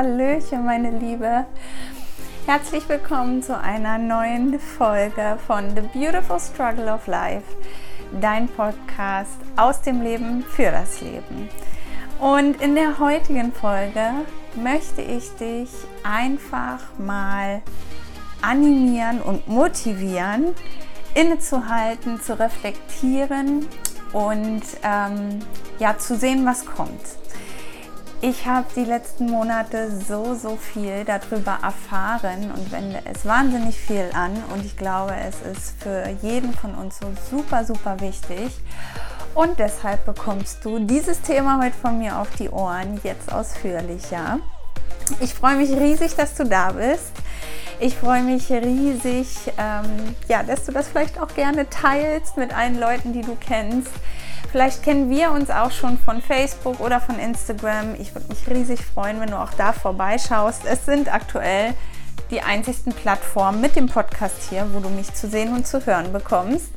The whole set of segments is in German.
Hallöchen, meine Liebe. Herzlich willkommen zu einer neuen Folge von The Beautiful Struggle of Life, dein Podcast aus dem Leben für das Leben. Und in der heutigen Folge möchte ich dich einfach mal animieren und motivieren, innezuhalten, zu reflektieren und ähm, ja zu sehen, was kommt. Ich habe die letzten Monate so, so viel darüber erfahren und wende es wahnsinnig viel an und ich glaube, es ist für jeden von uns so super, super wichtig. Und deshalb bekommst du dieses Thema heute von mir auf die Ohren jetzt ausführlicher. Ich freue mich riesig, dass du da bist. Ich freue mich riesig, ähm, ja, dass du das vielleicht auch gerne teilst mit allen Leuten, die du kennst Vielleicht kennen wir uns auch schon von Facebook oder von Instagram. Ich würde mich riesig freuen, wenn du auch da vorbeischaust. Es sind aktuell die einzigsten Plattformen mit dem Podcast hier, wo du mich zu sehen und zu hören bekommst.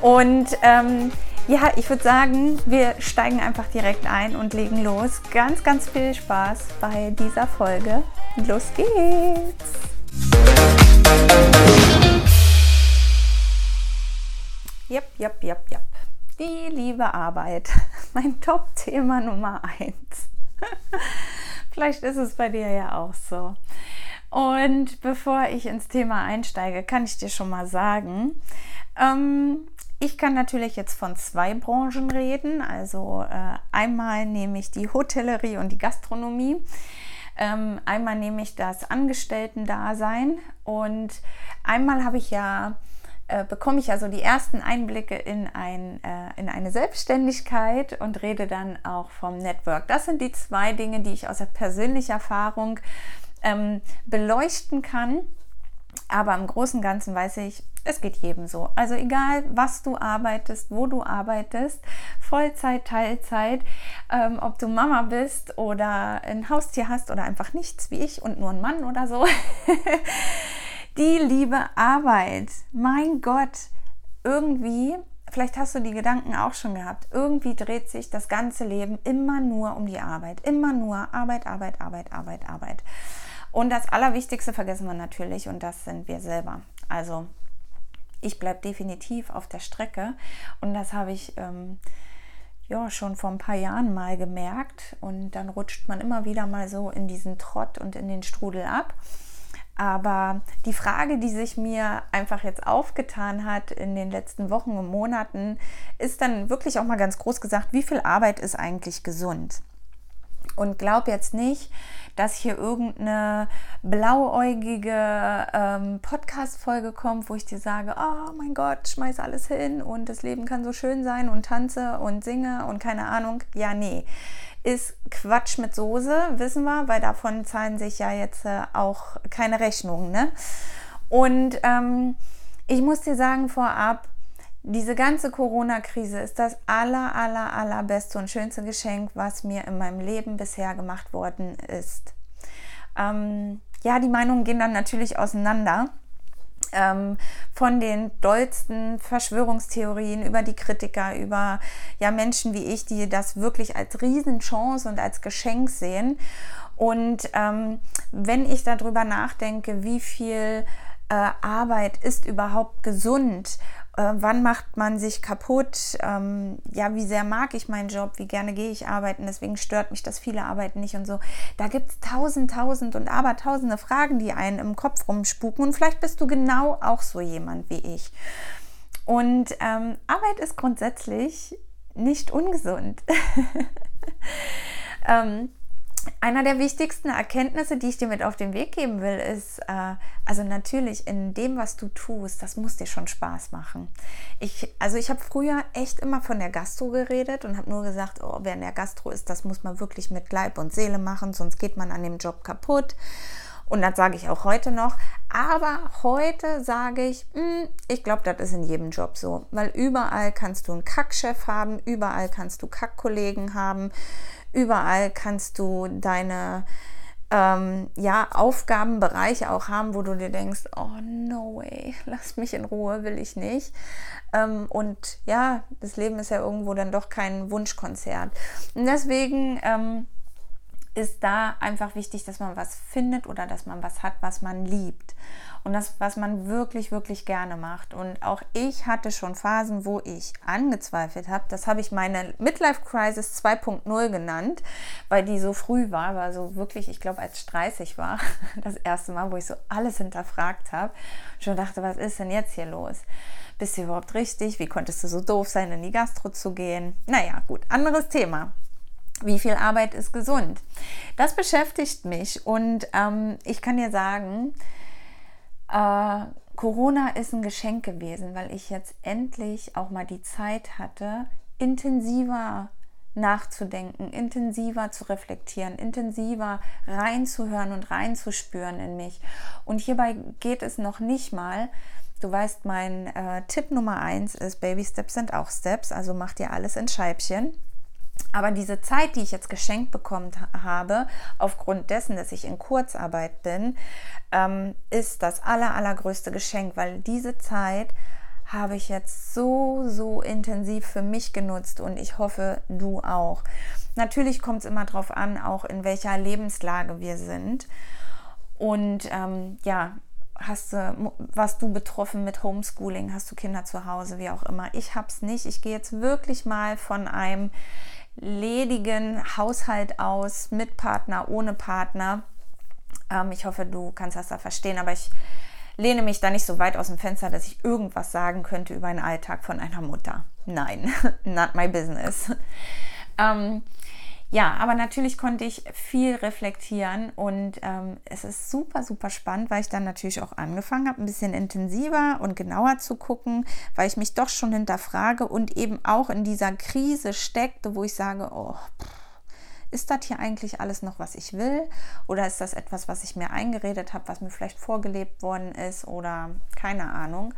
Und ähm, ja, ich würde sagen, wir steigen einfach direkt ein und legen los. Ganz, ganz viel Spaß bei dieser Folge. Los geht's! Jep, jep, jep, jep. Die liebe Arbeit, mein Top-Thema Nummer eins. Vielleicht ist es bei dir ja auch so. Und bevor ich ins Thema einsteige, kann ich dir schon mal sagen, ähm, ich kann natürlich jetzt von zwei Branchen reden. Also äh, einmal nehme ich die Hotellerie und die Gastronomie. Ähm, einmal nehme ich das Angestellten-Dasein und einmal habe ich ja äh, bekomme ich also die ersten Einblicke in, ein, äh, in eine Selbstständigkeit und rede dann auch vom Network. Das sind die zwei Dinge, die ich aus der persönlichen Erfahrung ähm, beleuchten kann. Aber im Großen und Ganzen weiß ich, es geht jedem so. Also egal, was du arbeitest, wo du arbeitest, Vollzeit, Teilzeit, ähm, ob du Mama bist oder ein Haustier hast oder einfach nichts wie ich und nur ein Mann oder so. Die liebe Arbeit. Mein Gott, irgendwie, vielleicht hast du die Gedanken auch schon gehabt, irgendwie dreht sich das ganze Leben immer nur um die Arbeit. Immer nur Arbeit, Arbeit, Arbeit, Arbeit, Arbeit. Und das Allerwichtigste vergessen wir natürlich und das sind wir selber. Also ich bleibe definitiv auf der Strecke und das habe ich ähm, ja schon vor ein paar Jahren mal gemerkt und dann rutscht man immer wieder mal so in diesen Trott und in den Strudel ab. Aber die Frage, die sich mir einfach jetzt aufgetan hat in den letzten Wochen und Monaten, ist dann wirklich auch mal ganz groß gesagt, wie viel Arbeit ist eigentlich gesund? Und glaub jetzt nicht, dass hier irgendeine blauäugige ähm, Podcast-Folge kommt, wo ich dir sage, oh mein Gott, schmeiß alles hin und das Leben kann so schön sein und tanze und singe und keine Ahnung. Ja, nee ist Quatsch mit Soße, wissen wir, weil davon zahlen sich ja jetzt äh, auch keine Rechnungen. Ne? Und ähm, ich muss dir sagen vorab, diese ganze Corona-Krise ist das aller, aller, allerbeste und schönste Geschenk, was mir in meinem Leben bisher gemacht worden ist. Ähm, ja, die Meinungen gehen dann natürlich auseinander von den dollsten Verschwörungstheorien über die Kritiker, über ja, Menschen wie ich, die das wirklich als Riesenchance und als Geschenk sehen. Und ähm, wenn ich darüber nachdenke, wie viel äh, Arbeit ist überhaupt gesund äh, wann macht man sich kaputt, ähm, ja, wie sehr mag ich meinen Job, wie gerne gehe ich arbeiten, deswegen stört mich das viele arbeiten nicht und so. Da gibt es tausend, tausend und aber tausende Fragen, die einen im Kopf rumspuken und vielleicht bist du genau auch so jemand wie ich. Und ähm, Arbeit ist grundsätzlich nicht ungesund. ähm, einer der wichtigsten Erkenntnisse, die ich dir mit auf den Weg geben will, ist, äh, also natürlich in dem, was du tust, das muss dir schon Spaß machen. Ich, also ich habe früher echt immer von der Gastro geredet und habe nur gesagt, oh, wer in der Gastro ist, das muss man wirklich mit Leib und Seele machen, sonst geht man an dem Job kaputt. Und das sage ich auch heute noch. Aber heute sage ich, mh, hm, ich glaube, das ist in jedem Job so. Weil überall kannst du einen Kackchef haben, überall kannst du Kackkollegen haben, Überall kannst du deine ähm, ja, Aufgabenbereiche auch haben, wo du dir denkst, oh no way, lass mich in Ruhe, will ich nicht. Ähm, und ja, das Leben ist ja irgendwo dann doch kein Wunschkonzert. Und deswegen ähm, ist da einfach wichtig, dass man was findet oder dass man was hat, was man liebt und das, was man wirklich, wirklich gerne macht. Und auch ich hatte schon Phasen, wo ich angezweifelt habe. Das habe ich meine Midlife Crisis 2.0 genannt, weil die so früh war, war so wirklich, ich glaube, als ich 30 war, das erste Mal, wo ich so alles hinterfragt habe. Schon dachte, was ist denn jetzt hier los? Bist du überhaupt richtig? Wie konntest du so doof sein, in die Gastro zu gehen? Naja, gut, anderes Thema. Wie viel Arbeit ist gesund? Das beschäftigt mich und ähm, ich kann dir sagen, äh, Corona ist ein Geschenk gewesen, weil ich jetzt endlich auch mal die Zeit hatte, intensiver nachzudenken, intensiver zu reflektieren, intensiver reinzuhören und reinzuspüren in mich. Und hierbei geht es noch nicht mal. Du weißt, mein äh, Tipp Nummer eins ist, Baby Steps sind auch Steps, also mach dir alles in Scheibchen. Aber diese Zeit, die ich jetzt geschenkt bekommen habe, aufgrund dessen, dass ich in Kurzarbeit bin, ähm, ist das aller, allergrößte Geschenk, weil diese Zeit habe ich jetzt so, so intensiv für mich genutzt und ich hoffe, du auch. Natürlich kommt es immer darauf an, auch in welcher Lebenslage wir sind. Und ähm, ja, hast du, warst du betroffen mit Homeschooling, hast du Kinder zu Hause, wie auch immer. Ich habe es nicht. Ich gehe jetzt wirklich mal von einem ledigen Haushalt aus, mit Partner, ohne Partner. Ähm, ich hoffe, du kannst das da verstehen, aber ich lehne mich da nicht so weit aus dem Fenster, dass ich irgendwas sagen könnte über einen Alltag von einer Mutter. Nein, not my business. Ähm, ja, aber natürlich konnte ich viel reflektieren und ähm, es ist super, super spannend, weil ich dann natürlich auch angefangen habe, ein bisschen intensiver und genauer zu gucken, weil ich mich doch schon hinterfrage und eben auch in dieser Krise steckte, wo ich sage, oh, ist das hier eigentlich alles noch, was ich will? Oder ist das etwas, was ich mir eingeredet habe, was mir vielleicht vorgelebt worden ist oder keine Ahnung?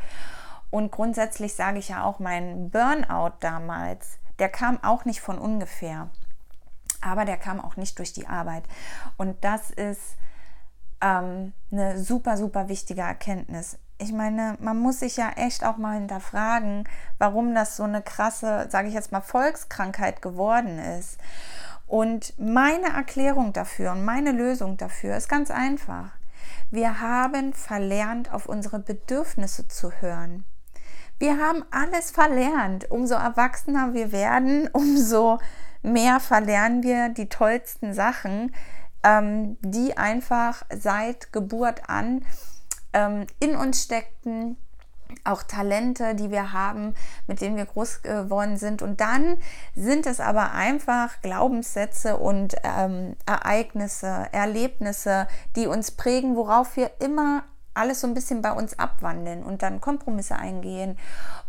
Und grundsätzlich sage ich ja auch, mein Burnout damals, der kam auch nicht von ungefähr aber der kam auch nicht durch die Arbeit. Und das ist ähm, eine super, super wichtige Erkenntnis. Ich meine, man muss sich ja echt auch mal hinterfragen, warum das so eine krasse, sage ich jetzt mal, Volkskrankheit geworden ist. Und meine Erklärung dafür und meine Lösung dafür ist ganz einfach. Wir haben verlernt, auf unsere Bedürfnisse zu hören. Wir haben alles verlernt. Umso erwachsener wir werden, umso mehr verlernen wir die tollsten Sachen, ähm, die einfach seit Geburt an ähm, in uns steckten, auch Talente, die wir haben, mit denen wir groß geworden sind. Und dann sind es aber einfach Glaubenssätze und ähm, Ereignisse, Erlebnisse, die uns prägen, worauf wir immer alles so ein bisschen bei uns abwandeln und dann Kompromisse eingehen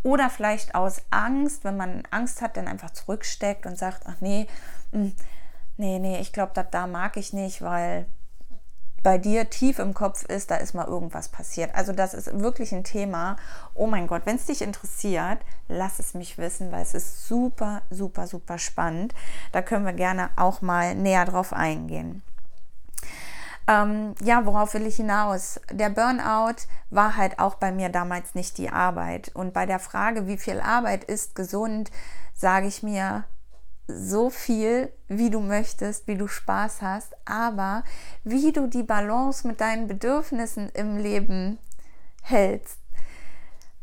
oder vielleicht aus Angst, wenn man Angst hat, dann einfach zurücksteckt und sagt, ach nee, hm, nee, nee, ich glaube, da mag ich nicht, weil bei dir tief im Kopf ist, da ist mal irgendwas passiert. Also das ist wirklich ein Thema. Oh mein Gott, wenn es dich interessiert, lass es mich wissen, weil es ist super, super, super spannend. Da können wir gerne auch mal näher drauf eingehen. Ähm, ja, worauf will ich hinaus? Der Burnout war halt auch bei mir damals nicht die Arbeit. Und bei der Frage, wie viel Arbeit ist gesund, sage ich mir, so viel, wie du möchtest, wie du Spaß hast, aber wie du die Balance mit deinen Bedürfnissen im Leben hältst.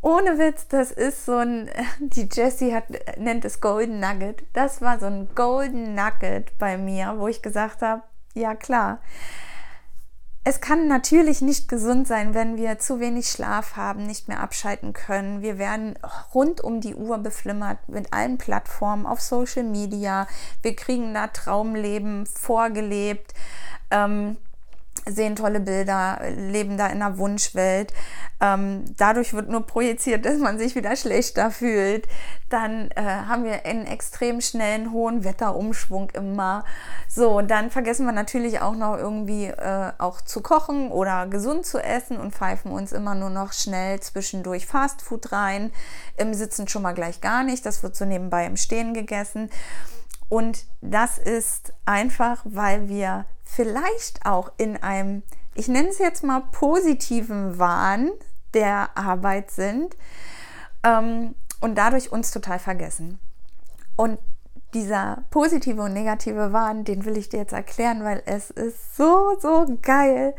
Ohne Witz, das ist so ein, die Jessie hat, nennt es Golden Nugget. Das war so ein Golden Nugget bei mir, wo ich gesagt habe, ja klar, es kann natürlich nicht gesund sein, wenn wir zu wenig Schlaf haben, nicht mehr abschalten können. Wir werden rund um die Uhr beflimmert mit allen Plattformen auf Social Media. Wir kriegen da Traumleben vorgelebt. Ähm, sehen tolle Bilder, leben da in einer Wunschwelt. Ähm, dadurch wird nur projiziert, dass man sich wieder schlechter fühlt. Dann äh, haben wir einen extrem schnellen, hohen Wetterumschwung immer. So, dann vergessen wir natürlich auch noch irgendwie äh, auch zu kochen oder gesund zu essen und pfeifen uns immer nur noch schnell zwischendurch Fastfood rein. Im Sitzen schon mal gleich gar nicht. Das wird so nebenbei im Stehen gegessen. Und das ist einfach, weil wir vielleicht auch in einem, ich nenne es jetzt mal positiven Wahn der Arbeit sind ähm, und dadurch uns total vergessen. Und dieser positive und negative Wahn, den will ich dir jetzt erklären, weil es ist so, so geil.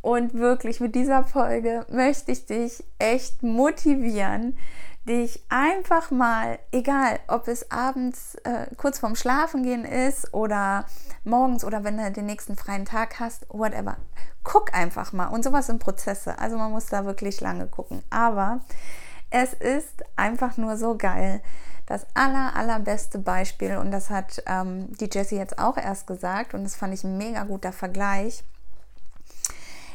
Und wirklich mit dieser Folge möchte ich dich echt motivieren, dich einfach mal, egal ob es abends äh, kurz vorm Schlafengehen ist oder morgens oder wenn du den nächsten freien Tag hast, whatever, guck einfach mal. Und sowas sind Prozesse. Also man muss da wirklich lange gucken. Aber es ist einfach nur so geil. Das aller, allerbeste Beispiel, und das hat ähm, die Jessie jetzt auch erst gesagt, und das fand ich ein mega guter Vergleich.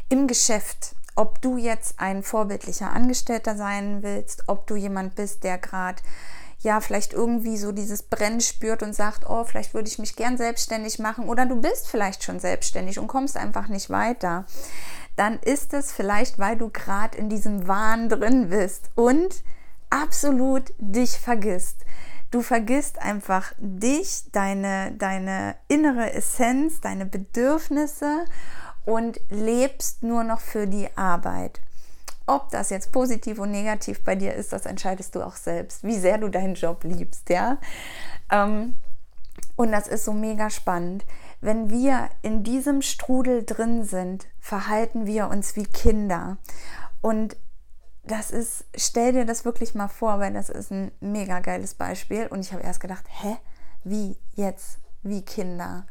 Im Geschäft ob du jetzt ein vorbildlicher Angestellter sein willst, ob du jemand bist, der gerade ja vielleicht irgendwie so dieses Brennen spürt und sagt, oh, vielleicht würde ich mich gern selbstständig machen oder du bist vielleicht schon selbstständig und kommst einfach nicht weiter, dann ist es vielleicht, weil du gerade in diesem Wahn drin bist und absolut dich vergisst. Du vergisst einfach dich, deine, deine innere Essenz, deine Bedürfnisse und lebst nur noch für die Arbeit. Ob das jetzt positiv und negativ bei dir ist, das entscheidest du auch selbst, wie sehr du deinen Job liebst, ja. Ähm, und das ist so mega spannend. Wenn wir in diesem Strudel drin sind, verhalten wir uns wie Kinder. Und das ist, stell dir das wirklich mal vor, weil das ist ein mega geiles Beispiel. Und ich habe erst gedacht, hä, wie jetzt, wie Kinder?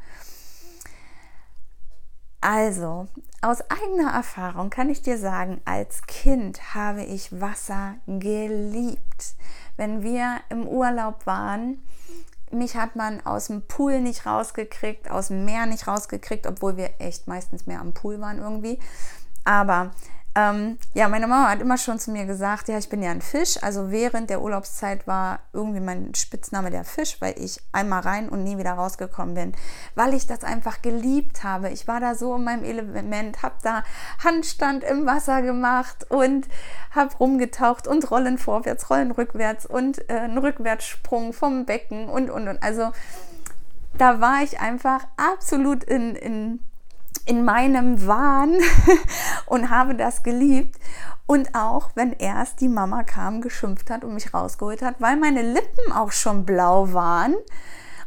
Also, aus eigener Erfahrung kann ich dir sagen, als Kind habe ich Wasser geliebt. Wenn wir im Urlaub waren, mich hat man aus dem Pool nicht rausgekriegt, aus dem Meer nicht rausgekriegt, obwohl wir echt meistens mehr am Pool waren irgendwie. Aber ähm, ja, meine Mama hat immer schon zu mir gesagt, ja, ich bin ja ein Fisch. Also während der Urlaubszeit war irgendwie mein Spitzname der Fisch, weil ich einmal rein und nie wieder rausgekommen bin, weil ich das einfach geliebt habe. Ich war da so in meinem Element, habe da Handstand im Wasser gemacht und habe rumgetaucht und Rollen vorwärts, Rollen rückwärts und äh, einen Rückwärtssprung vom Becken und und und. Also da war ich einfach absolut in, in in meinem Wahn und habe das geliebt. Und auch wenn erst die Mama kam, geschimpft hat und mich rausgeholt hat, weil meine Lippen auch schon blau waren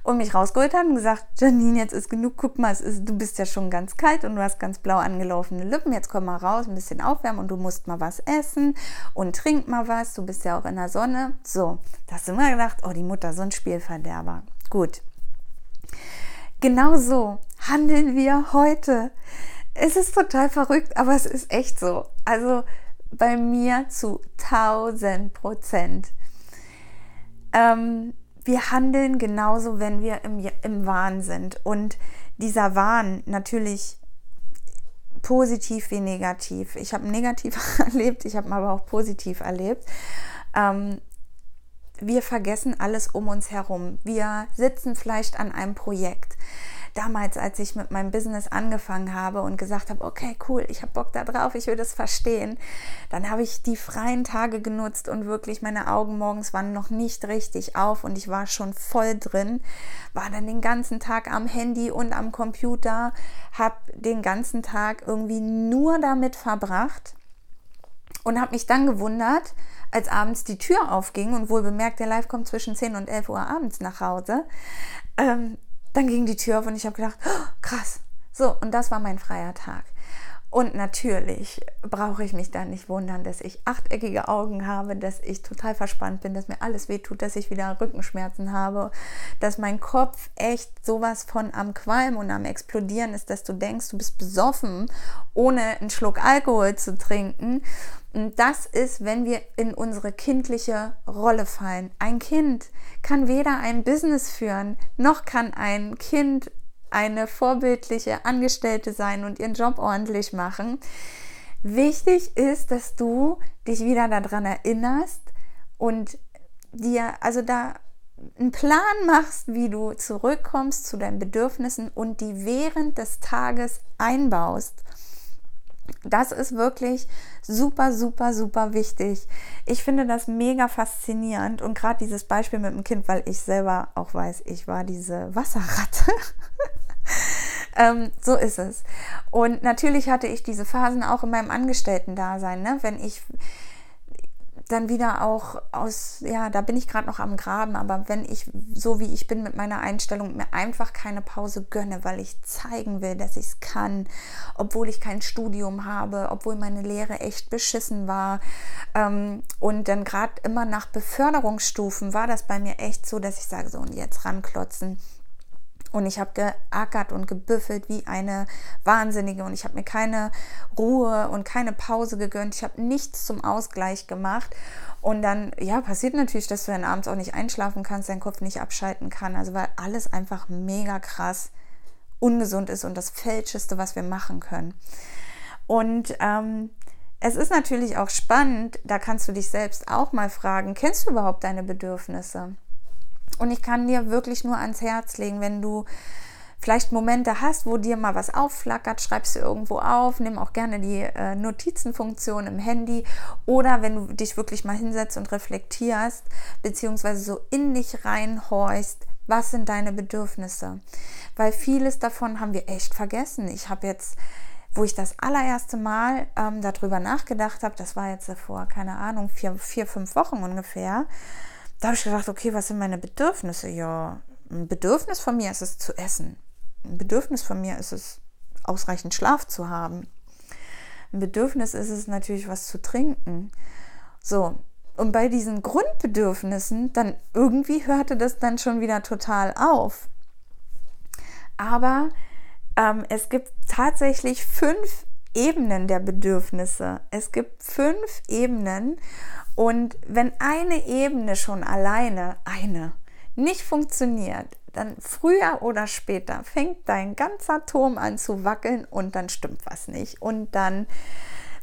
und mich rausgeholt hat und gesagt, Janine, jetzt ist genug, guck mal, ist, du bist ja schon ganz kalt und du hast ganz blau angelaufene Lippen, jetzt komm mal raus, ein bisschen aufwärmen und du musst mal was essen und trink mal was, du bist ja auch in der Sonne. So, da hast du immer gedacht, oh, die Mutter, so ein Spielverderber. Gut. Genau so handeln wir heute. Es ist total verrückt, aber es ist echt so. Also bei mir zu 1000 Prozent. Ähm, wir handeln genauso, wenn wir im, im Wahn sind. Und dieser Wahn natürlich positiv wie negativ. Ich habe negativ erlebt, ich habe aber auch positiv erlebt. Ähm, wir vergessen alles um uns herum. Wir sitzen vielleicht an einem Projekt. Damals, als ich mit meinem Business angefangen habe und gesagt habe, okay, cool, ich habe Bock da drauf, ich will das verstehen, dann habe ich die freien Tage genutzt und wirklich meine Augen morgens waren noch nicht richtig auf und ich war schon voll drin, war dann den ganzen Tag am Handy und am Computer, habe den ganzen Tag irgendwie nur damit verbracht und habe mich dann gewundert, als abends die Tür aufging und wohl bemerkt, der Live kommt zwischen 10 und 11 Uhr abends nach Hause, ähm, dann ging die Tür auf und ich habe gedacht, oh, krass. So, und das war mein freier Tag. Und natürlich brauche ich mich dann nicht wundern, dass ich achteckige Augen habe, dass ich total verspannt bin, dass mir alles wehtut, dass ich wieder Rückenschmerzen habe, dass mein Kopf echt sowas von am Qualm und am Explodieren ist, dass du denkst, du bist besoffen, ohne einen Schluck Alkohol zu trinken. Und das ist, wenn wir in unsere kindliche Rolle fallen. Ein Kind kann weder ein Business führen, noch kann ein Kind eine vorbildliche Angestellte sein und ihren Job ordentlich machen. Wichtig ist, dass du dich wieder daran erinnerst und dir, also da einen Plan machst, wie du zurückkommst zu deinen Bedürfnissen und die während des Tages einbaust. Das ist wirklich super, super, super wichtig. Ich finde das mega faszinierend und gerade dieses Beispiel mit dem Kind, weil ich selber auch weiß, ich war diese Wasserratte. ähm, so ist es. Und natürlich hatte ich diese Phasen auch in meinem Angestellten-Dasein, ne? wenn ich dann wieder auch aus, ja, da bin ich gerade noch am Graben, aber wenn ich so wie ich bin mit meiner Einstellung mir einfach keine Pause gönne, weil ich zeigen will, dass ich es kann, obwohl ich kein Studium habe, obwohl meine Lehre echt beschissen war ähm, und dann gerade immer nach Beförderungsstufen war das bei mir echt so, dass ich sage so und jetzt ranklotzen und ich habe geackert und gebüffelt wie eine Wahnsinnige und ich habe mir keine Ruhe und keine Pause gegönnt. Ich habe nichts zum Ausgleich gemacht. Und dann, ja, passiert natürlich, dass du dann abends auch nicht einschlafen kannst, dein Kopf nicht abschalten kann. Also weil alles einfach mega krass ungesund ist und das Fälscheste, was wir machen können. Und ähm, es ist natürlich auch spannend, da kannst du dich selbst auch mal fragen, kennst du überhaupt deine Bedürfnisse? Und ich kann dir wirklich nur ans Herz legen, wenn du vielleicht Momente hast, wo dir mal was aufflackert, schreibst du irgendwo auf, nimm auch gerne die äh, Notizenfunktion im Handy oder wenn du dich wirklich mal hinsetzt und reflektierst, beziehungsweise so in dich reinhorchst, was sind deine Bedürfnisse? Weil vieles davon haben wir echt vergessen. Ich habe jetzt, wo ich das allererste Mal ähm, darüber nachgedacht habe, das war jetzt vor, keine Ahnung, vier, vier, fünf Wochen ungefähr, da habe ich gedacht, okay, was sind meine Bedürfnisse? Ja, ein Bedürfnis von mir ist es zu essen. Ein Bedürfnis von mir ist es, ausreichend Schlaf zu haben. Ein Bedürfnis ist es natürlich, was zu trinken. So, und bei diesen Grundbedürfnissen, dann irgendwie hörte das dann schon wieder total auf. Aber ähm, es gibt tatsächlich fünf Ebenen der Bedürfnisse. Es gibt fünf Ebenen und wenn eine Ebene schon alleine, eine, nicht funktioniert, dann früher oder später fängt dein ganzer Turm an zu wackeln und dann stimmt was nicht. Und dann,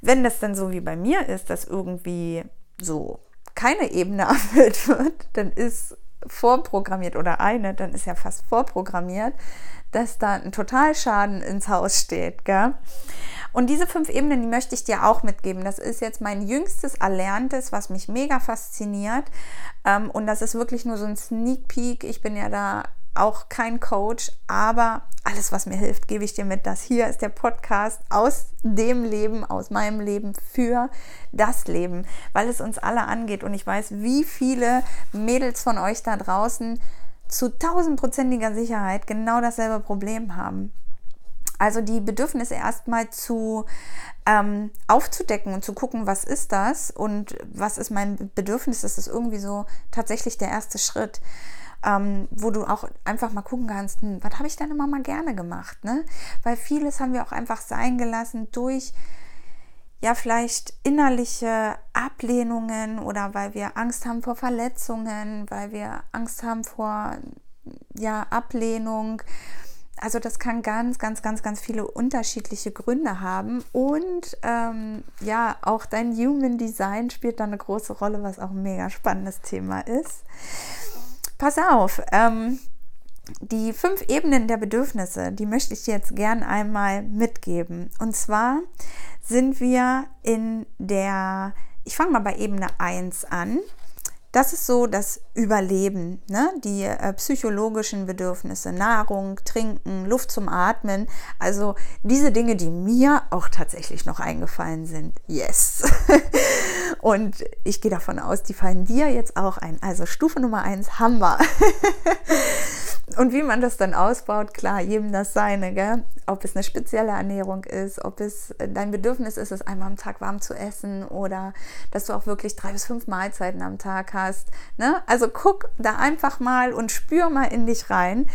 wenn das dann so wie bei mir ist, dass irgendwie so keine Ebene erfüllt wird, dann ist vorprogrammiert oder eine, dann ist ja fast vorprogrammiert, dass da ein Totalschaden ins Haus steht. Gell? Und diese fünf Ebenen, die möchte ich dir auch mitgeben. Das ist jetzt mein jüngstes Erlerntes, was mich mega fasziniert. Ähm, und das ist wirklich nur so ein Sneak Peek. Ich bin ja da auch kein Coach, aber alles, was mir hilft, gebe ich dir mit. Das hier ist der Podcast aus dem Leben, aus meinem Leben für das Leben, weil es uns alle angeht. Und ich weiß, wie viele Mädels von euch da draußen zu tausendprozentiger Sicherheit genau dasselbe Problem haben. Also die Bedürfnisse erstmal zu ähm, aufzudecken und zu gucken, was ist das und was ist mein Bedürfnis, das ist irgendwie so tatsächlich der erste Schritt. Ähm, wo du auch einfach mal gucken kannst, hm, was habe ich denn immer mal gerne gemacht, ne? Weil vieles haben wir auch einfach sein gelassen durch ja vielleicht innerliche Ablehnungen oder weil wir Angst haben vor Verletzungen, weil wir Angst haben vor ja Ablehnung also das kann ganz, ganz, ganz, ganz viele unterschiedliche Gründe haben. Und ähm, ja, auch dein Human Design spielt da eine große Rolle, was auch ein mega spannendes Thema ist. Pass auf, ähm, die fünf Ebenen der Bedürfnisse, die möchte ich dir jetzt gern einmal mitgeben. Und zwar sind wir in der, ich fange mal bei Ebene 1 an. Das ist so das Überleben, ne? die äh, psychologischen Bedürfnisse, Nahrung, Trinken, Luft zum Atmen. Also diese Dinge, die mir auch tatsächlich noch eingefallen sind. Yes. Und ich gehe davon aus, die fallen dir jetzt auch ein. Also Stufe Nummer 1 haben wir. Und wie man das dann ausbaut, klar, jedem das seine, gell? ob es eine spezielle Ernährung ist, ob es äh, dein Bedürfnis ist, es einmal am Tag warm zu essen oder dass du auch wirklich drei bis fünf Mahlzeiten am Tag hast. Ne? Also guck da einfach mal und spür mal in dich rein.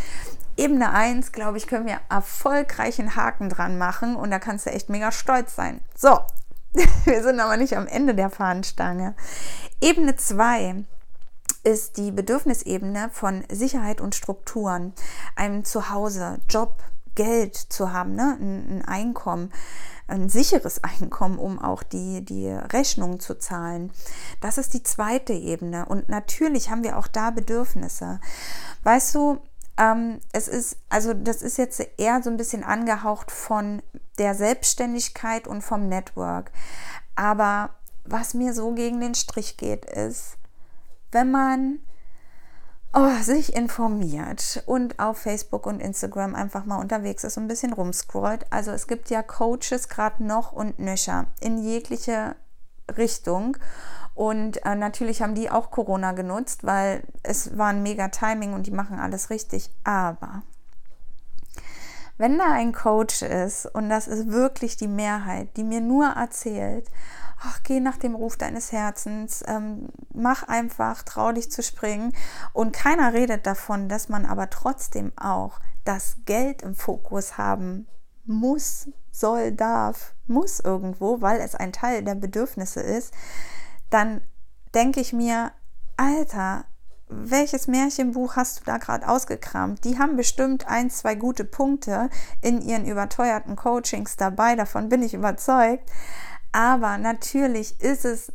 Ebene 1, glaube ich, können wir erfolgreichen Haken dran machen und da kannst du echt mega stolz sein. So, wir sind aber nicht am Ende der Fahnenstange. Ebene 2 ist die Bedürfnisebene von Sicherheit und Strukturen, einem Zuhause, Job, Geld zu haben, ne? ein, ein Einkommen, ein sicheres Einkommen, um auch die, die Rechnungen zu zahlen. Das ist die zweite Ebene. Und natürlich haben wir auch da Bedürfnisse. Weißt du, ähm, es ist, also das ist jetzt eher so ein bisschen angehaucht von der Selbstständigkeit und vom Network. Aber was mir so gegen den Strich geht, ist, wenn man oh, sich informiert und auf Facebook und Instagram einfach mal unterwegs ist und ein bisschen rumscrollt. Also es gibt ja Coaches gerade noch und nöcher in jegliche Richtung. Und äh, natürlich haben die auch Corona genutzt, weil es war ein mega Timing und die machen alles richtig. Aber wenn da ein Coach ist, und das ist wirklich die Mehrheit, die mir nur erzählt, ach, geh nach dem Ruf deines Herzens, ähm, mach einfach, trau dich zu springen. Und keiner redet davon, dass man aber trotzdem auch das Geld im Fokus haben muss, soll, darf, muss irgendwo, weil es ein Teil der Bedürfnisse ist, dann denke ich mir, Alter, welches Märchenbuch hast du da gerade ausgekramt? Die haben bestimmt ein, zwei gute Punkte in ihren überteuerten Coachings dabei, davon bin ich überzeugt. Aber natürlich ist es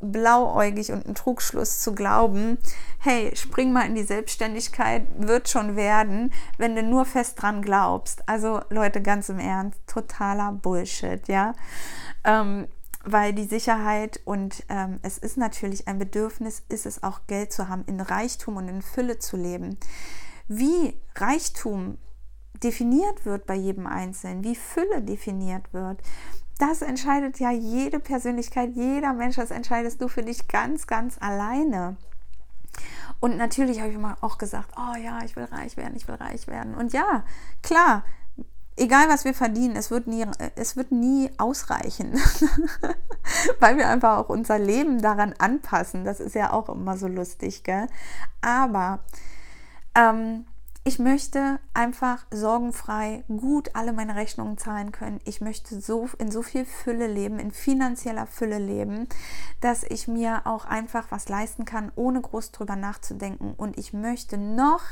blauäugig und ein Trugschluss zu glauben, hey, spring mal in die Selbstständigkeit, wird schon werden, wenn du nur fest dran glaubst. Also Leute, ganz im Ernst, totaler Bullshit, ja. Ähm, weil die Sicherheit und ähm, es ist natürlich ein Bedürfnis, ist es auch Geld zu haben, in Reichtum und in Fülle zu leben. Wie Reichtum definiert wird bei jedem Einzelnen, wie Fülle definiert wird, das entscheidet ja jede Persönlichkeit, jeder Mensch, das entscheidest du für dich ganz, ganz alleine. Und natürlich habe ich immer auch gesagt, oh ja, ich will reich werden, ich will reich werden. Und ja, klar, egal was wir verdienen, es wird nie, es wird nie ausreichen, weil wir einfach auch unser Leben daran anpassen. Das ist ja auch immer so lustig, gell? Aber ähm, ich möchte einfach sorgenfrei gut alle meine Rechnungen zahlen können. Ich möchte so in so viel Fülle leben, in finanzieller Fülle leben, dass ich mir auch einfach was leisten kann, ohne groß drüber nachzudenken. Und ich möchte noch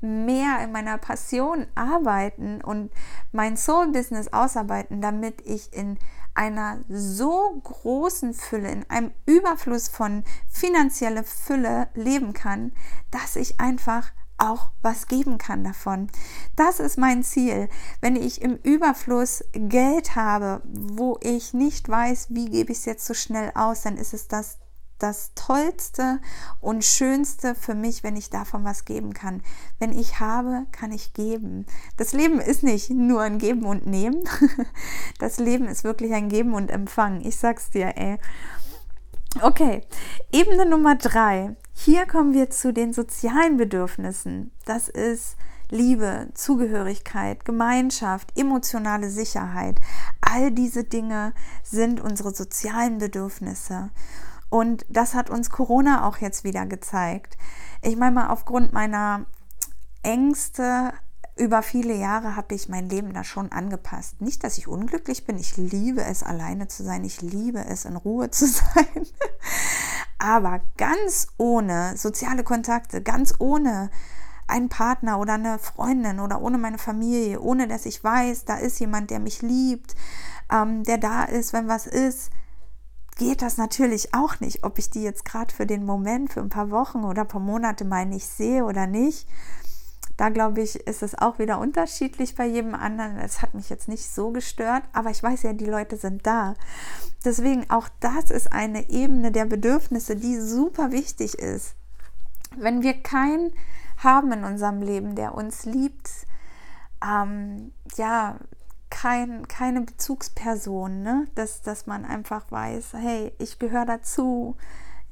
mehr in meiner Passion arbeiten und mein Soul-Business ausarbeiten, damit ich in einer so großen Fülle, in einem Überfluss von finanzieller Fülle leben kann, dass ich einfach auch was geben kann davon. Das ist mein Ziel. Wenn ich im Überfluss Geld habe, wo ich nicht weiß, wie gebe ich es jetzt so schnell aus, dann ist es das das Tollste und Schönste für mich, wenn ich davon was geben kann. Wenn ich habe, kann ich geben. Das Leben ist nicht nur ein Geben und Nehmen. Das Leben ist wirklich ein Geben und Empfangen. Ich sag's dir, ey. Okay, Ebene Nummer drei. Hier kommen wir zu den sozialen Bedürfnissen. Das ist Liebe, Zugehörigkeit, Gemeinschaft, emotionale Sicherheit. All diese Dinge sind unsere sozialen Bedürfnisse. Und das hat uns Corona auch jetzt wieder gezeigt. Ich meine mal, aufgrund meiner Ängste über viele Jahre habe ich mein Leben da schon angepasst. Nicht, dass ich unglücklich bin. Ich liebe es, alleine zu sein. Ich liebe es, in Ruhe zu sein. Aber ganz ohne soziale Kontakte, ganz ohne einen Partner oder eine Freundin oder ohne meine Familie, ohne dass ich weiß, da ist jemand, der mich liebt, ähm, der da ist, wenn was ist, geht das natürlich auch nicht, ob ich die jetzt gerade für den Moment, für ein paar Wochen oder ein paar Monate mal nicht sehe oder nicht. Da glaube ich, ist es auch wieder unterschiedlich bei jedem anderen. Es hat mich jetzt nicht so gestört, aber ich weiß ja, die Leute sind da. Deswegen auch das ist eine Ebene der Bedürfnisse, die super wichtig ist. Wenn wir keinen haben in unserem Leben, der uns liebt, ähm, ja, kein, keine Bezugsperson, ne? dass, dass man einfach weiß, hey, ich gehöre dazu,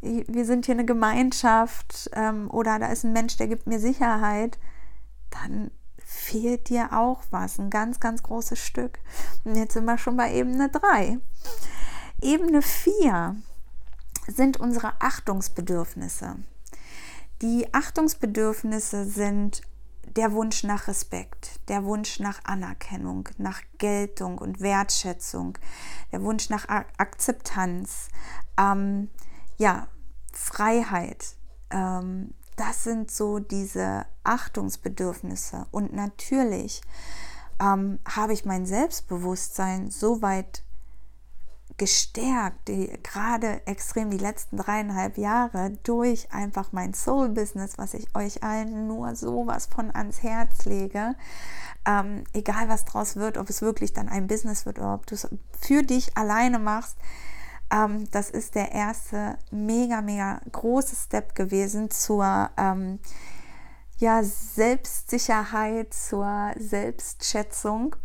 wir sind hier eine Gemeinschaft ähm, oder da ist ein Mensch, der gibt mir Sicherheit, dann fehlt dir auch was, ein ganz, ganz großes Stück. Und jetzt sind wir schon bei Ebene 3. Ebene 4 sind unsere Achtungsbedürfnisse. Die Achtungsbedürfnisse sind der Wunsch nach Respekt, der Wunsch nach Anerkennung, nach Geltung und Wertschätzung, der Wunsch nach Akzeptanz, ähm, ja, Freiheit, ähm, das sind so diese Achtungsbedürfnisse. Und natürlich ähm, habe ich mein Selbstbewusstsein so weit gestärkt, die, gerade extrem die letzten dreieinhalb Jahre durch einfach mein Soul-Business, was ich euch allen nur sowas von ans Herz lege. Ähm, egal was draus wird, ob es wirklich dann ein Business wird oder ob du es für dich alleine machst, ähm, das ist der erste mega, mega große Step gewesen zur ähm, ja, Selbstsicherheit, zur Selbstschätzung.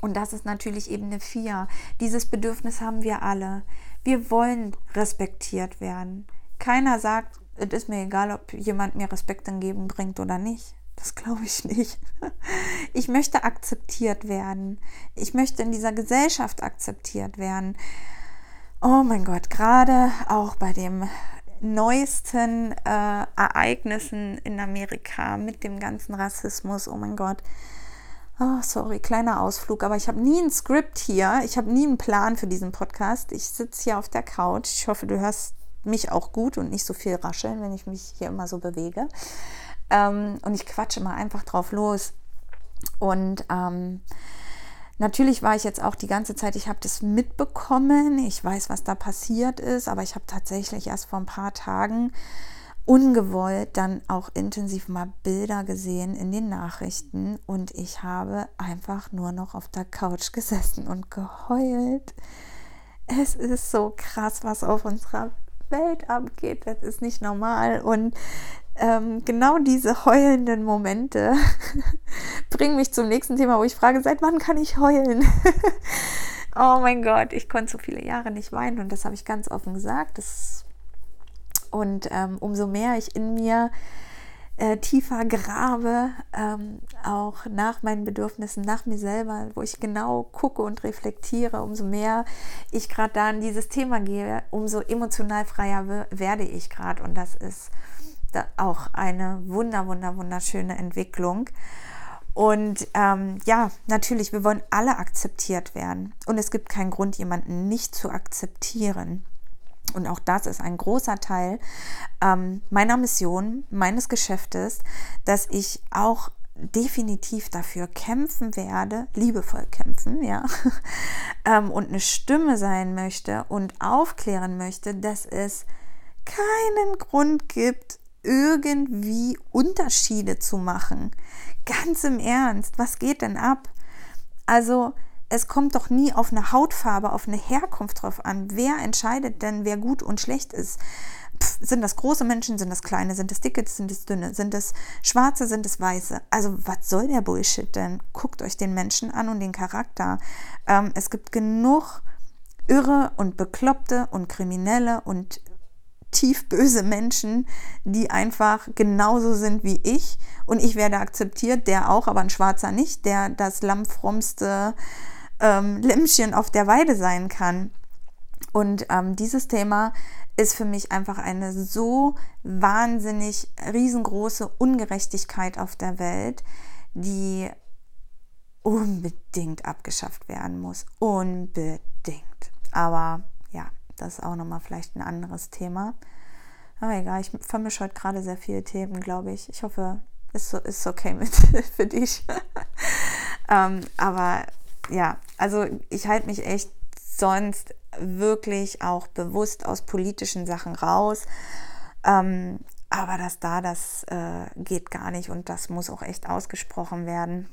Und das ist natürlich Ebene 4. Dieses Bedürfnis haben wir alle. Wir wollen respektiert werden. Keiner sagt, es ist mir egal, ob jemand mir Respekt entgegenbringt oder nicht. Das glaube ich nicht. Ich möchte akzeptiert werden. Ich möchte in dieser Gesellschaft akzeptiert werden. Oh mein Gott, gerade auch bei den neuesten äh, Ereignissen in Amerika mit dem ganzen Rassismus. Oh mein Gott. Oh, sorry, kleiner Ausflug, aber ich habe nie ein Skript hier. Ich habe nie einen Plan für diesen Podcast. Ich sitze hier auf der Couch. Ich hoffe, du hörst mich auch gut und nicht so viel rascheln, wenn ich mich hier immer so bewege. Ähm, und ich quatsche mal einfach drauf los. Und ähm, natürlich war ich jetzt auch die ganze Zeit, ich habe das mitbekommen, ich weiß, was da passiert ist, aber ich habe tatsächlich erst vor ein paar Tagen ungewollt dann auch intensiv mal Bilder gesehen in den Nachrichten und ich habe einfach nur noch auf der Couch gesessen und geheult. Es ist so krass, was auf unserer Welt abgeht. Das ist nicht normal. Und ähm, genau diese heulenden Momente bringen mich zum nächsten Thema, wo ich frage, seit wann kann ich heulen? oh mein Gott, ich konnte so viele Jahre nicht weinen und das habe ich ganz offen gesagt. Das und ähm, umso mehr ich in mir äh, tiefer grabe, ähm, auch nach meinen Bedürfnissen, nach mir selber, wo ich genau gucke und reflektiere, umso mehr ich gerade da in dieses Thema gehe, umso emotional freier werde ich gerade. Und das ist auch eine wunder, wunder, wunderschöne Entwicklung. Und ähm, ja, natürlich, wir wollen alle akzeptiert werden. Und es gibt keinen Grund, jemanden nicht zu akzeptieren. Und auch das ist ein großer Teil ähm, meiner Mission, meines Geschäftes, dass ich auch definitiv dafür kämpfen werde, liebevoll kämpfen, ja, ähm, und eine Stimme sein möchte und aufklären möchte, dass es keinen Grund gibt, irgendwie Unterschiede zu machen. Ganz im Ernst, was geht denn ab? Also es kommt doch nie auf eine Hautfarbe, auf eine Herkunft drauf an. Wer entscheidet denn, wer gut und schlecht ist? Pff, sind das große Menschen, sind das kleine, sind das dicke, sind das dünne, sind das schwarze, sind das weiße? Also was soll der Bullshit denn? Guckt euch den Menschen an und den Charakter. Ähm, es gibt genug irre und bekloppte und kriminelle und tiefböse Menschen, die einfach genauso sind wie ich und ich werde akzeptiert, der auch, aber ein Schwarzer nicht, der das lammfrommste ähm, Lämmchen auf der Weide sein kann. Und ähm, dieses Thema ist für mich einfach eine so wahnsinnig riesengroße Ungerechtigkeit auf der Welt, die unbedingt abgeschafft werden muss. Unbedingt. Aber das ist auch nochmal vielleicht ein anderes Thema. Aber egal, ich vermische heute gerade sehr viele Themen, glaube ich. Ich hoffe, es ist, ist okay mit für dich. ähm, aber ja, also ich halte mich echt sonst wirklich auch bewusst aus politischen Sachen raus. Ähm, aber dass da, das äh, geht gar nicht und das muss auch echt ausgesprochen werden.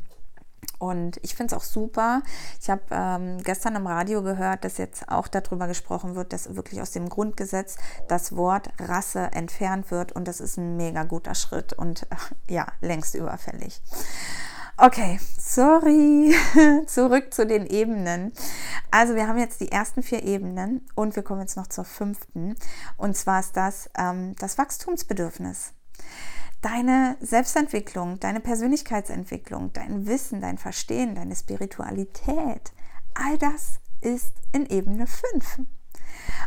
Und ich finde es auch super. Ich habe ähm, gestern im Radio gehört, dass jetzt auch darüber gesprochen wird, dass wirklich aus dem Grundgesetz das Wort Rasse entfernt wird. Und das ist ein mega guter Schritt und äh, ja, längst überfällig. Okay, sorry. Zurück zu den Ebenen. Also wir haben jetzt die ersten vier Ebenen und wir kommen jetzt noch zur fünften. Und zwar ist das ähm, das Wachstumsbedürfnis. Deine Selbstentwicklung, deine Persönlichkeitsentwicklung, dein Wissen, dein Verstehen, deine Spiritualität, all das ist in Ebene 5.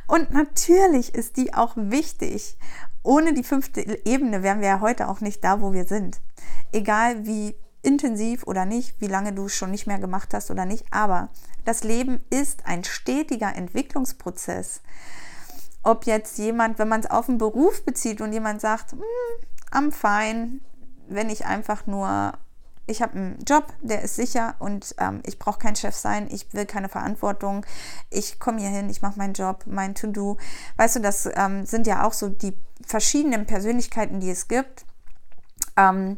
Und natürlich ist die auch wichtig. Ohne die fünfte Ebene wären wir ja heute auch nicht da, wo wir sind. Egal wie intensiv oder nicht, wie lange du es schon nicht mehr gemacht hast oder nicht. Aber das Leben ist ein stetiger Entwicklungsprozess. Ob jetzt jemand, wenn man es auf den Beruf bezieht und jemand sagt, hm, am fein, wenn ich einfach nur, ich habe einen Job, der ist sicher und ähm, ich brauche kein Chef sein, ich will keine Verantwortung, ich komme hier hin, ich mache meinen Job, mein To-Do. Weißt du, das ähm, sind ja auch so die verschiedenen Persönlichkeiten, die es gibt. Ähm,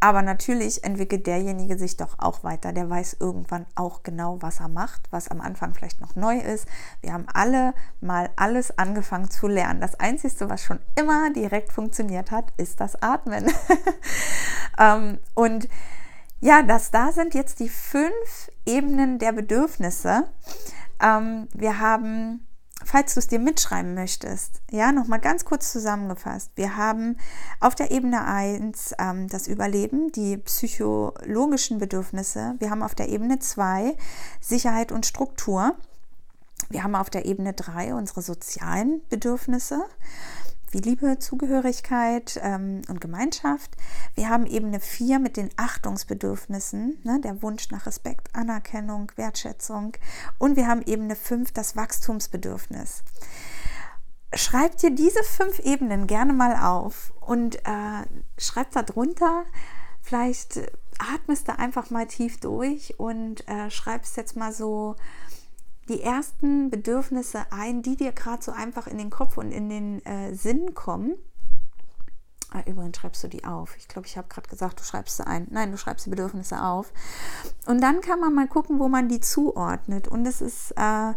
aber natürlich entwickelt derjenige sich doch auch weiter. Der weiß irgendwann auch genau, was er macht, was am Anfang vielleicht noch neu ist. Wir haben alle mal alles angefangen zu lernen. Das Einzige, was schon immer direkt funktioniert hat, ist das Atmen. ähm, und ja, das da sind jetzt die fünf Ebenen der Bedürfnisse. Ähm, wir haben, falls du es dir mitschreiben möchtest, ja, nochmal ganz kurz zusammengefasst. Wir haben auf der Ebene 1 ähm, das Überleben, die psychologischen Bedürfnisse. Wir haben auf der Ebene 2 Sicherheit und Struktur. Wir haben auf der Ebene 3 unsere sozialen Bedürfnisse wie Liebe, Zugehörigkeit ähm, und Gemeinschaft. Wir haben Ebene 4 mit den Achtungsbedürfnissen, ne, der Wunsch nach Respekt, Anerkennung, Wertschätzung. Und wir haben Ebene 5 das Wachstumsbedürfnis. Schreib dir diese fünf Ebenen gerne mal auf und äh, schreib da drunter. Vielleicht atmest du einfach mal tief durch und äh, schreibst jetzt mal so die ersten Bedürfnisse ein, die dir gerade so einfach in den Kopf und in den äh, Sinn kommen. Ah, übrigens schreibst du die auf. Ich glaube, ich habe gerade gesagt, du schreibst sie ein. Nein, du schreibst die Bedürfnisse auf. Und dann kann man mal gucken, wo man die zuordnet. Und es ist äh,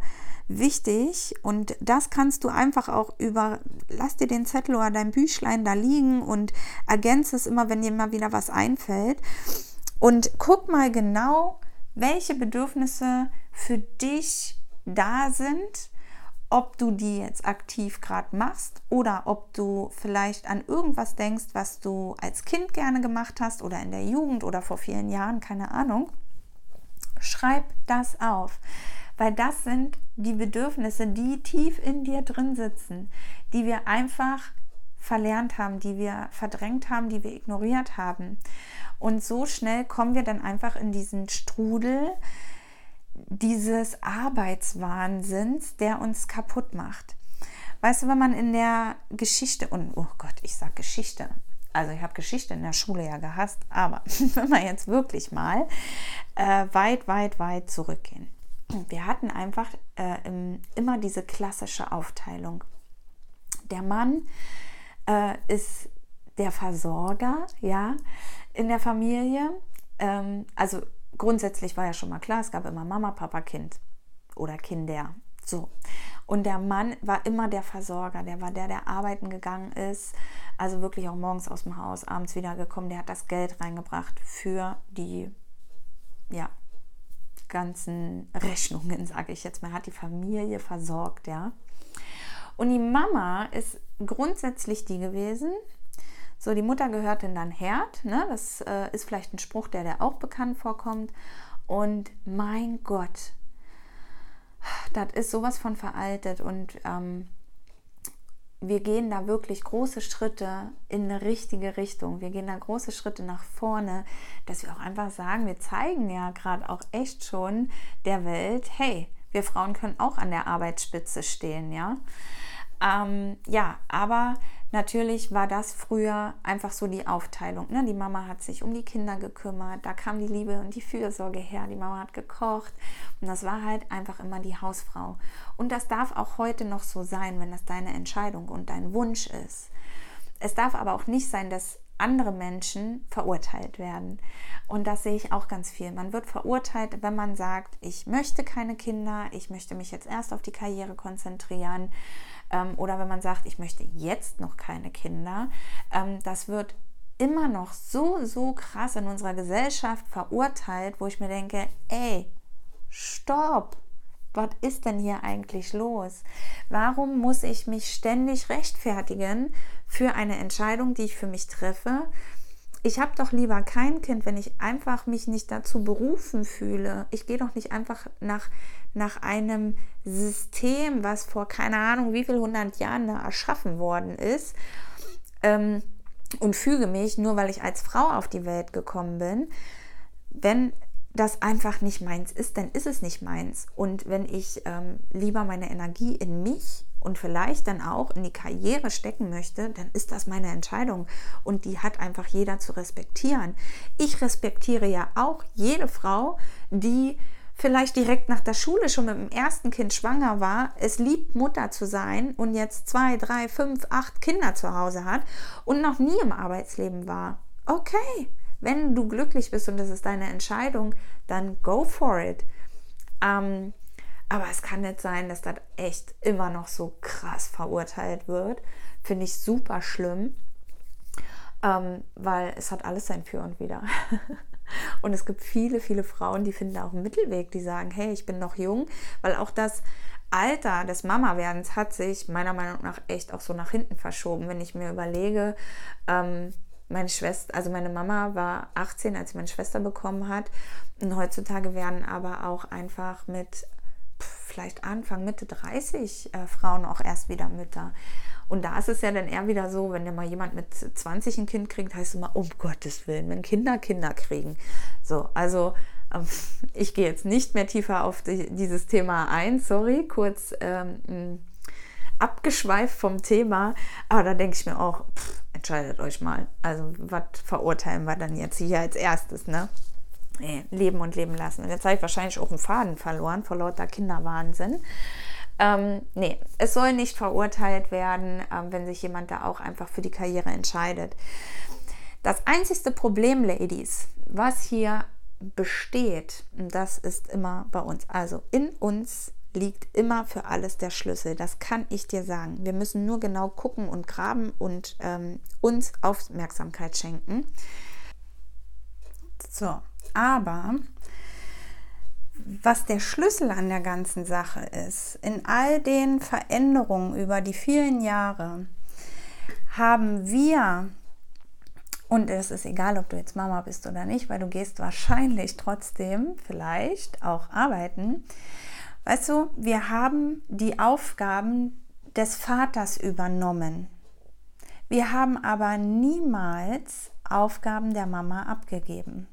wichtig und das kannst du einfach auch über, lass dir den Zettel oder dein Büchlein da liegen und ergänze es immer, wenn dir mal wieder was einfällt. Und guck mal genau, welche Bedürfnisse für dich da sind, ob du die jetzt aktiv gerade machst oder ob du vielleicht an irgendwas denkst, was du als Kind gerne gemacht hast oder in der Jugend oder vor vielen Jahren, keine Ahnung. Schreib das auf, weil das sind die Bedürfnisse, die tief in dir drin sitzen, die wir einfach verlernt haben, die wir verdrängt haben, die wir ignoriert haben. Und so schnell kommen wir dann einfach in diesen Strudel, dieses Arbeitswahnsinns, der uns kaputt macht. Weißt du, wenn man in der Geschichte, und oh Gott, ich sage Geschichte, also ich habe Geschichte in der Schule ja gehasst, aber wenn wir jetzt wirklich mal äh, weit, weit, weit zurückgehen. Wir hatten einfach äh, im, immer diese klassische Aufteilung. Der Mann äh, ist der Versorger, ja, in der Familie. Ähm, also grundsätzlich war ja schon mal klar, es gab immer Mama, Papa, Kind oder Kinder. So. Und der Mann war immer der Versorger, der war der, der arbeiten gegangen ist, also wirklich auch morgens aus dem Haus, abends wiedergekommen, der hat das Geld reingebracht für die, ja, ganzen Rechnungen, sage ich jetzt mal, hat die Familie versorgt, ja. Und die Mama ist grundsätzlich die gewesen, so, die Mutter gehört in dein Herd. Ne? Das äh, ist vielleicht ein Spruch, der dir auch bekannt vorkommt. Und mein Gott, das ist sowas von veraltet. Und ähm, wir gehen da wirklich große Schritte in eine richtige Richtung. Wir gehen da große Schritte nach vorne, dass wir auch einfach sagen, wir zeigen ja gerade auch echt schon der Welt, hey, wir Frauen können auch an der Arbeitsspitze stehen, ja. Ähm, ja, aber Natürlich war das früher einfach so die Aufteilung. Ne? Die Mama hat sich um die Kinder gekümmert, da kam die Liebe und die Fürsorge her, die Mama hat gekocht und das war halt einfach immer die Hausfrau. Und das darf auch heute noch so sein, wenn das deine Entscheidung und dein Wunsch ist. Es darf aber auch nicht sein, dass andere Menschen verurteilt werden. Und das sehe ich auch ganz viel. Man wird verurteilt, wenn man sagt, ich möchte keine Kinder, ich möchte mich jetzt erst auf die Karriere konzentrieren ähm, oder wenn man sagt, ich möchte jetzt noch keine Kinder, ähm, das wird immer noch so, so krass in unserer Gesellschaft verurteilt, wo ich mir denke, ey, stopp, was ist denn hier eigentlich los? Warum muss ich mich ständig rechtfertigen für eine Entscheidung, die ich für mich treffe? Ich habe doch lieber kein Kind, wenn ich einfach mich nicht dazu berufen fühle. Ich gehe doch nicht einfach nach nach einem System, was vor keine Ahnung wie viel hundert Jahren da erschaffen worden ist ähm, und füge mich, nur weil ich als Frau auf die Welt gekommen bin, wenn das einfach nicht meins ist, dann ist es nicht meins. Und wenn ich ähm, lieber meine Energie in mich und vielleicht dann auch in die Karriere stecken möchte, dann ist das meine Entscheidung und die hat einfach jeder zu respektieren. Ich respektiere ja auch jede Frau, die vielleicht direkt nach der Schule schon mit dem ersten Kind schwanger war, es liebt, Mutter zu sein und jetzt zwei, drei, fünf, acht Kinder zu Hause hat und noch nie im Arbeitsleben war. Okay, wenn du glücklich bist und das ist deine Entscheidung, dann go for it. Ähm, aber es kann nicht sein, dass das echt immer noch so krass verurteilt wird. Finde ich super schlimm, ähm, weil es hat alles sein Für und Wider. Und es gibt viele, viele Frauen, die finden auch einen Mittelweg, die sagen, hey, ich bin noch jung, weil auch das Alter des Mama-Werdens hat sich meiner Meinung nach echt auch so nach hinten verschoben. Wenn ich mir überlege, ähm, meine Schwester, also meine Mama war 18, als sie meine Schwester bekommen hat. Und heutzutage werden aber auch einfach mit vielleicht Anfang, Mitte 30 äh, Frauen auch erst wieder Mütter. Und da ist es ja dann eher wieder so, wenn ja mal jemand mit 20 ein Kind kriegt, heißt es immer, um Gottes Willen, wenn Kinder Kinder kriegen. So, also ähm, ich gehe jetzt nicht mehr tiefer auf die, dieses Thema ein, sorry, kurz ähm, abgeschweift vom Thema, aber da denke ich mir auch, pff, entscheidet euch mal. Also was verurteilen wir dann jetzt hier als erstes, ne? Leben und leben lassen. Und jetzt habe ich wahrscheinlich auch einen Faden verloren vor lauter Kinderwahnsinn. Ähm, nee, es soll nicht verurteilt werden, ähm, wenn sich jemand da auch einfach für die Karriere entscheidet. Das einzigste Problem, Ladies, was hier besteht, das ist immer bei uns, also in uns liegt immer für alles der Schlüssel. Das kann ich dir sagen. Wir müssen nur genau gucken und graben und ähm, uns Aufmerksamkeit schenken. So, aber was der Schlüssel an der ganzen Sache ist, in all den Veränderungen über die vielen Jahre haben wir, und es ist egal, ob du jetzt Mama bist oder nicht, weil du gehst wahrscheinlich trotzdem vielleicht auch arbeiten, weißt du, wir haben die Aufgaben des Vaters übernommen. Wir haben aber niemals Aufgaben der Mama abgegeben.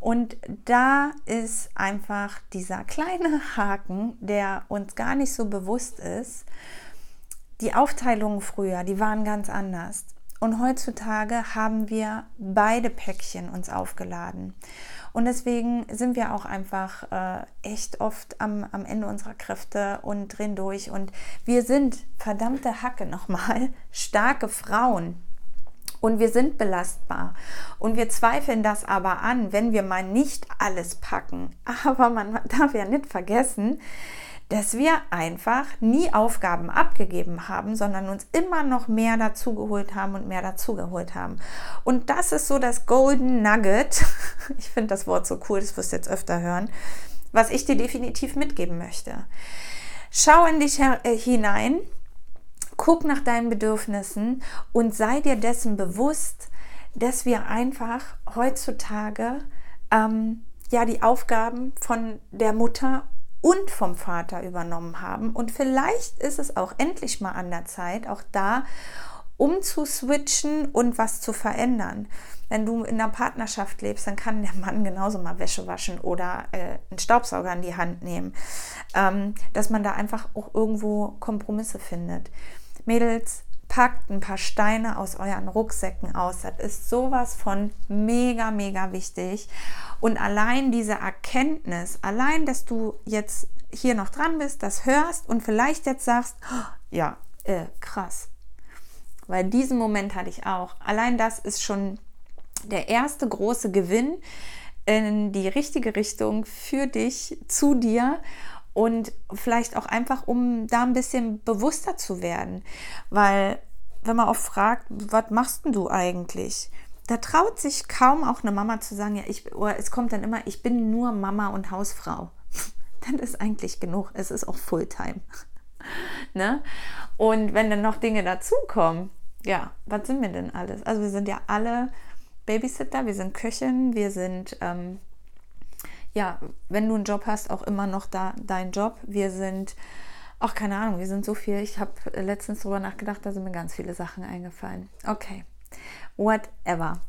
Und da ist einfach dieser kleine Haken, der uns gar nicht so bewusst ist. Die Aufteilungen früher, die waren ganz anders. Und heutzutage haben wir beide Päckchen uns aufgeladen. Und deswegen sind wir auch einfach äh, echt oft am, am Ende unserer Kräfte und drehen durch. Und wir sind verdammte Hacke nochmal starke Frauen und wir sind belastbar. Und wir zweifeln das aber an, wenn wir mal nicht alles packen. Aber man darf ja nicht vergessen, dass wir einfach nie Aufgaben abgegeben haben, sondern uns immer noch mehr dazugeholt haben und mehr dazugeholt haben. Und das ist so das Golden Nugget. Ich finde das Wort so cool, das wirst du jetzt öfter hören, was ich dir definitiv mitgeben möchte. Schau in dich äh, hinein, guck nach deinen Bedürfnissen und sei dir dessen bewusst, dass wir einfach heutzutage ähm, ja die Aufgaben von der Mutter und vom Vater übernommen haben. Und vielleicht ist es auch endlich mal an der Zeit, auch da umzuswitchen und was zu verändern. Wenn du in einer Partnerschaft lebst, dann kann der Mann genauso mal Wäsche waschen oder äh, einen Staubsauger in die Hand nehmen. Ähm, dass man da einfach auch irgendwo Kompromisse findet. Mädels, packt ein paar Steine aus euren Rucksäcken aus. Das ist sowas von mega, mega wichtig. Und allein diese Erkenntnis, allein, dass du jetzt hier noch dran bist, das hörst und vielleicht jetzt sagst, oh, ja, äh, krass. Weil diesen Moment hatte ich auch. Allein das ist schon der erste große Gewinn in die richtige Richtung für dich, zu dir und vielleicht auch einfach, um da ein bisschen bewusster zu werden. Weil, wenn man oft fragt, was machst denn du eigentlich? Da traut sich kaum auch eine Mama zu sagen, ja, ich, oder es kommt dann immer, ich bin nur Mama und Hausfrau. dann ist eigentlich genug. Es ist auch Fulltime. ne? Und wenn dann noch Dinge dazukommen, ja, was sind wir denn alles? Also wir sind ja alle Babysitter, wir sind Köchin, wir sind ähm, ja, wenn du einen Job hast, auch immer noch da dein Job. Wir sind, ach keine Ahnung, wir sind so viel. Ich habe letztens darüber nachgedacht, da sind mir ganz viele Sachen eingefallen. Okay, whatever.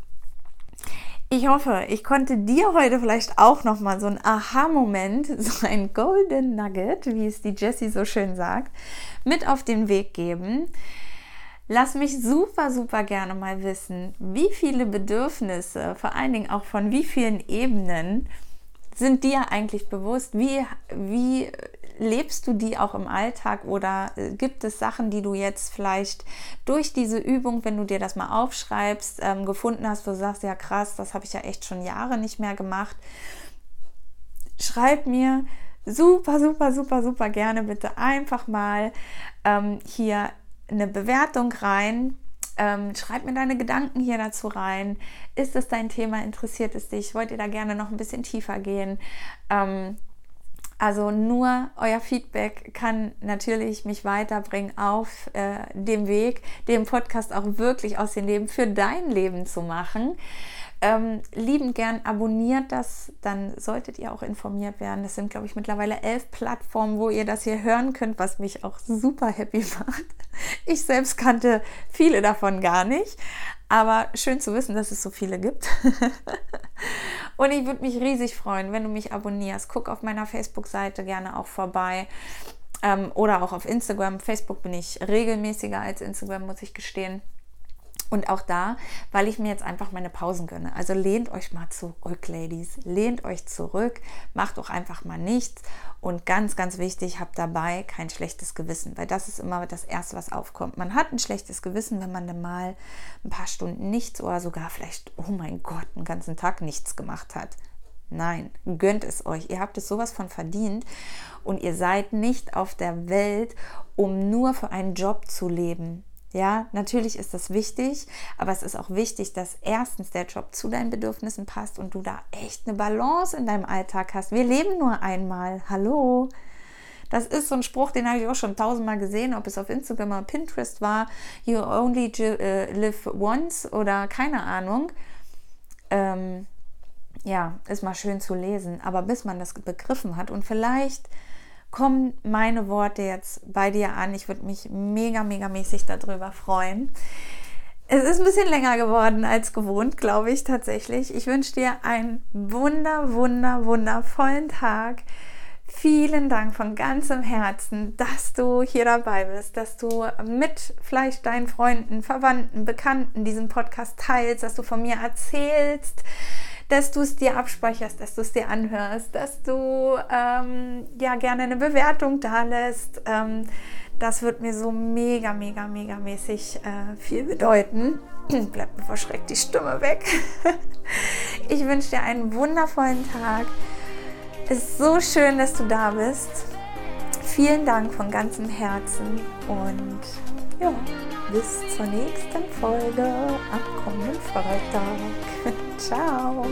Ich hoffe, ich konnte dir heute vielleicht auch noch mal so ein Aha-Moment, so ein Golden Nugget, wie es die Jessie so schön sagt, mit auf den Weg geben. Lass mich super, super gerne mal wissen, wie viele Bedürfnisse, vor allen Dingen auch von wie vielen Ebenen, sind dir eigentlich bewusst? Wie, wie lebst du die auch im Alltag oder äh, gibt es Sachen, die du jetzt vielleicht durch diese Übung, wenn du dir das mal aufschreibst, ähm, gefunden hast, wo du sagst, ja krass, das habe ich ja echt schon Jahre nicht mehr gemacht. Schreib mir super, super, super, super gerne bitte einfach mal ähm, hier eine Bewertung rein Ähm, schreib mir deine Gedanken hier dazu rein. Ist es dein Thema? Interessiert es dich? Wollt ihr da gerne noch ein bisschen tiefer gehen? Ähm, also nur euer Feedback kann natürlich mich weiterbringen auf äh, dem Weg, den Podcast auch wirklich aus dem Leben für dein Leben zu machen. Ähm, liebend gern abonniert das, dann solltet ihr auch informiert werden. Das sind, glaube ich, mittlerweile elf Plattformen, wo ihr das hier hören könnt, was mich auch super happy macht. Ich selbst kannte viele davon gar nicht, aber schön zu wissen, dass es so viele gibt. Und ich würde mich riesig freuen, wenn du mich abonnierst. Guck auf meiner Facebook-Seite gerne auch vorbei. Ähm, oder auch auf Instagram. Facebook bin ich regelmäßiger als Instagram, muss ich gestehen. Und auch da, weil ich mir jetzt einfach meine Pausen gönne. Also lehnt euch mal zurück, Ladies. Lehnt euch zurück, macht doch einfach mal nichts. Und ganz, ganz wichtig, habt dabei kein schlechtes Gewissen, weil das ist immer das Erste, was aufkommt. Man hat ein schlechtes Gewissen, wenn man dann mal ein paar Stunden nichts oder sogar vielleicht, oh mein Gott, einen ganzen Tag nichts gemacht hat. Nein, gönnt es euch. Ihr habt es sowas von verdient und ihr seid nicht auf der Welt, um nur für einen Job zu leben. Ja, natürlich ist das wichtig, aber es ist auch wichtig, dass erstens der Job zu deinen Bedürfnissen passt und du da echt eine Balance in deinem Alltag hast. Wir leben nur einmal. Hallo. Das ist so ein Spruch, den habe ich auch schon tausendmal gesehen, ob es auf Instagram oder Pinterest war. You only äh, live once oder keine Ahnung. Ähm, ja, ist mal schön zu lesen. Aber bis man das begriffen hat und vielleicht kommen meine Worte jetzt bei dir an. Ich würde mich mega, mega mäßig darüber freuen. Es ist ein bisschen länger geworden als gewohnt, glaube ich tatsächlich. Ich wünsche dir einen wunder, wunder, wundervollen Tag. Vielen Dank von ganzem Herzen, dass du hier dabei bist, dass du mit vielleicht deinen Freunden, Verwandten, Bekannten diesen Podcast teilst, dass du von mir erzählst, dass du es dir abspeicherst, dass du es dir anhörst, dass du ähm, ja gerne eine Bewertung da lässt. Ähm, das wird mir so mega, mega, mega mäßig äh, viel bedeuten. Bleibt mir verschreckt die Stimme weg. ich wünsche dir einen wundervollen Tag. Es ist so schön, dass du da bist. Vielen Dank von ganzem Herzen und ja, bis zur nächsten Folge am kommenden Freitag. Ciao!